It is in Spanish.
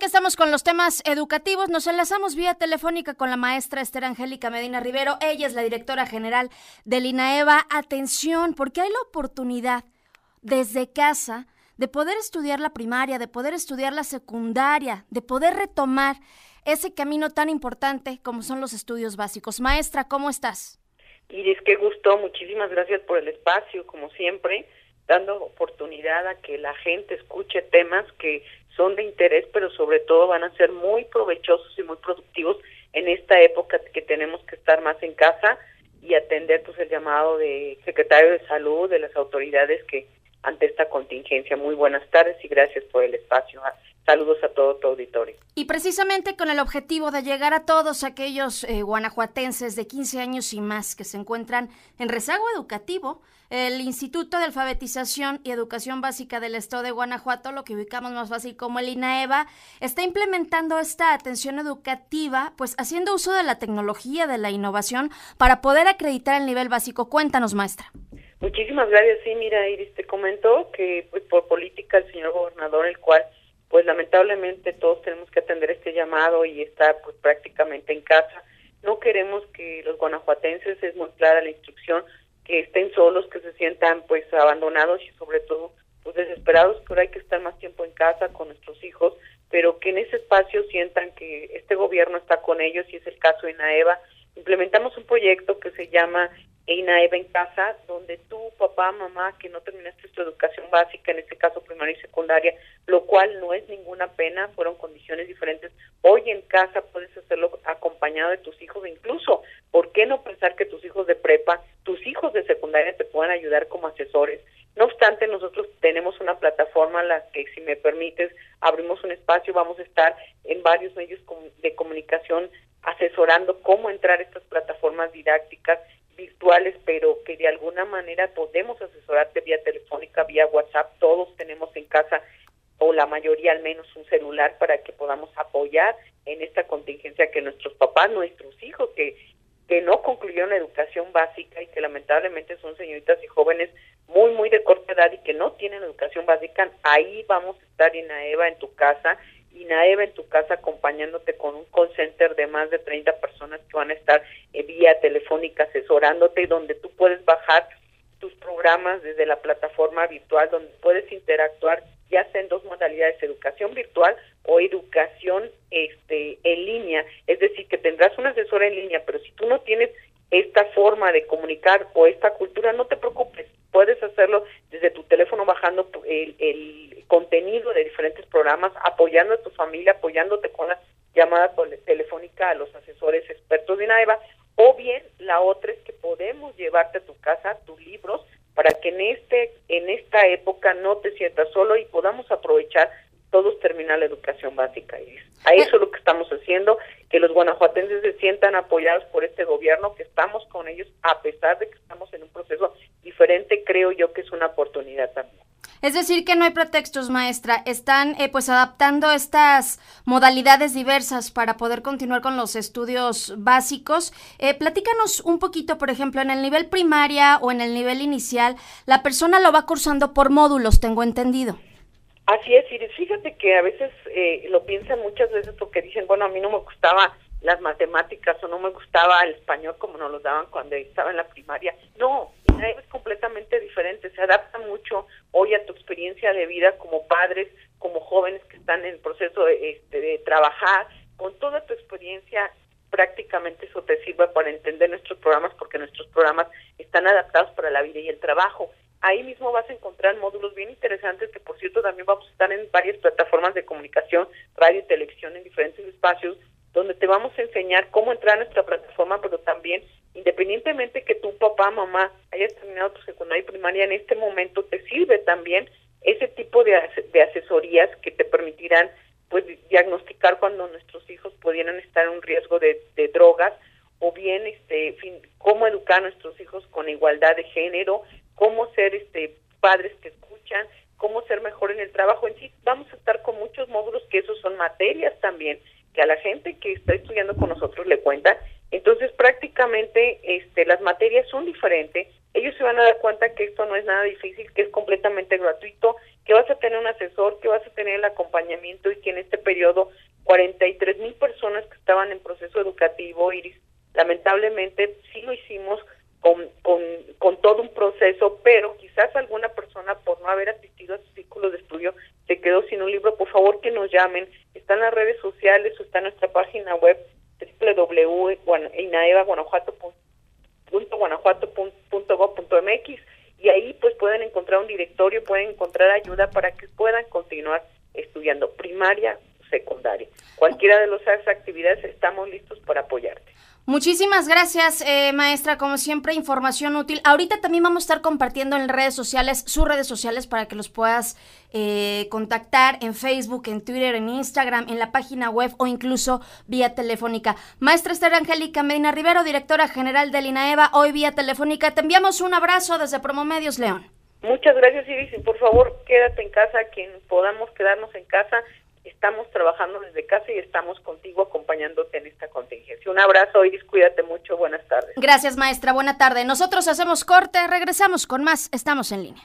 que estamos con los temas educativos, nos enlazamos vía telefónica con la maestra Esther Angélica Medina Rivero. Ella es la directora general del INAEVA. Atención, porque hay la oportunidad desde casa de poder estudiar la primaria, de poder estudiar la secundaria, de poder retomar ese camino tan importante como son los estudios básicos. Maestra, ¿cómo estás? Iris, qué gusto. Muchísimas gracias por el espacio, como siempre, dando oportunidad a que la gente escuche temas que son de interés, pero sobre todo van a ser muy provechosos y muy productivos en esta época que tenemos que estar más en casa y atender pues el llamado de secretario de salud, de las autoridades que ante esta contingencia. Muy buenas tardes y gracias por el espacio. Saludos a todo tu auditorio. Y precisamente con el objetivo de llegar a todos aquellos eh, guanajuatenses de 15 años y más que se encuentran en rezago educativo, el Instituto de Alfabetización y Educación Básica del Estado de Guanajuato, lo que ubicamos más fácil como el INAEVA, está implementando esta atención educativa, pues haciendo uso de la tecnología, de la innovación, para poder acreditar el nivel básico. Cuéntanos, maestra. Muchísimas gracias. Sí, mira, Iris, te comentó que pues, por política el señor gobernador, el cual pues lamentablemente todos tenemos que atender este llamado y estar pues prácticamente en casa. No queremos que los guanajuatenses, es muy clara la instrucción, que estén solos, que se sientan pues abandonados y sobre todo pues desesperados, pero hay que estar más tiempo en casa con nuestros hijos, pero que en ese espacio sientan que este gobierno está con ellos y es el caso de Naeva. Implementamos un proyecto que se llama INAEVA en casa, donde tú, papá, mamá, que no terminaste tu educación básica, en este caso primaria y secundaria, lo cual no es ninguna pena, fueron condiciones diferentes. Hoy en casa puedes hacerlo acompañado de tus hijos, incluso, ¿por qué no pensar que tus hijos de prepa, tus hijos de secundaria te puedan ayudar como asesores? No obstante, nosotros tenemos una plataforma en la que, si me permites, abrimos un espacio, vamos a estar en varios medios de comunicación asesorando cómo entrar a estas plataformas didácticas virtuales, pero que de alguna manera podemos asesorarte vía telefónica, vía WhatsApp. Todos tenemos en casa, o la mayoría al menos, un celular para que podamos apoyar en esta contingencia que nuestros papás, nuestros hijos, que, que no concluyeron educación básica y que lamentablemente son señoritas y jóvenes muy, muy de corta edad y que no tienen educación básica, ahí vamos a estar en AEVA en tu casa INAEVA en tu casa acompañándote con un call de más de 30 personas que van a estar eh, vía telefónica asesorándote y donde tú puedes bajar tus programas desde la plataforma virtual donde puedes interactuar ya sea en dos modalidades, educación virtual o educación este en línea, es decir, que tendrás un asesor en línea, pero si tú no tienes esta forma de comunicar o esta cultura, no te preocupes, puedes hacerlo desde tu teléfono bajando el, el contenido de diferentes programas, apoyando a tu familia, apoyándote con la llamada telefónica a los asesores expertos de INAEVA, o bien la otra es que podemos llevarte a tu casa tus libros para que en este en esta época no te sientas solo y podamos aprovechar todos terminar la educación básica. A eso es lo que estamos haciendo, que los guanajuatenses se sientan apoyados por este gobierno, que estamos con ellos a pesar de que estamos en un proceso diferente, creo yo que es una oportunidad también. Es decir, que no hay pretextos, maestra. Están eh, pues adaptando estas modalidades diversas para poder continuar con los estudios básicos. Eh, platícanos un poquito, por ejemplo, en el nivel primaria o en el nivel inicial, la persona lo va cursando por módulos, tengo entendido. Así es, y fíjate que a veces eh, lo piensan muchas veces porque dicen, bueno, a mí no me gustaba las matemáticas o no me gustaba el español como nos lo daban cuando estaba en la primaria. No, es completamente diferente, se adapta mucho hoy a tu experiencia de vida como padres, como jóvenes que están en el proceso de, este, de trabajar, con toda tu experiencia prácticamente eso te sirve para entender nuestros programas porque nuestros programas están adaptados para la vida y el trabajo. Ahí mismo vas a encontrar módulos bien interesantes que por cierto también vamos a estar en varias plataformas de comunicación, radio y televisión en diferentes espacios donde te vamos a enseñar cómo entrar a nuestra plataforma, pero también, independientemente que tu papá, mamá, hayas terminado tu secundaria y primaria, en este momento te sirve también ese tipo de, de asesorías que te permitirán pues diagnosticar cuando nuestros hijos pudieran estar en un riesgo de, de drogas o bien este fin, cómo educar a nuestros hijos con igualdad de género, cómo ser este padres que escuchan, cómo ser mejor en el trabajo en sí. Vamos a estar con muchos módulos que esos son materias también que a la gente que está estudiando con nosotros le cuenta. Entonces, prácticamente este, las materias son diferentes. Ellos se van a dar cuenta que esto no es nada difícil, que es completamente gratuito, que vas a tener un asesor, que vas a tener el acompañamiento y que en este periodo 43 mil personas que estaban en proceso educativo, Iris, lamentablemente sí lo hicimos con, con, con todo un proceso, pero quizás alguna persona por no haber asistido a su círculo de estudio se quedó sin un libro, por favor que nos llamen, está en las redes sociales o está en nuestra página web www.inaevaguanajuato.gov.mx y ahí pues pueden encontrar un directorio, pueden encontrar ayuda para que puedan continuar estudiando primaria, secundaria. Cualquiera de las actividades estamos listos para apoyarte. Muchísimas gracias, eh, maestra. Como siempre, información útil. Ahorita también vamos a estar compartiendo en redes sociales, sus redes sociales, para que los puedas eh, contactar en Facebook, en Twitter, en Instagram, en la página web o incluso vía telefónica. Maestra Esther Angélica Medina Rivero, directora general del INAEVA, hoy vía telefónica. Te enviamos un abrazo desde Promomedios León. Muchas gracias, Iris. Y por favor, quédate en casa, quien podamos quedarnos en casa estamos trabajando desde casa y estamos contigo acompañándote en esta contingencia. Un abrazo, Iris, cuídate mucho, buenas tardes. Gracias, maestra, buena tarde. Nosotros hacemos corte, regresamos con más, estamos en línea.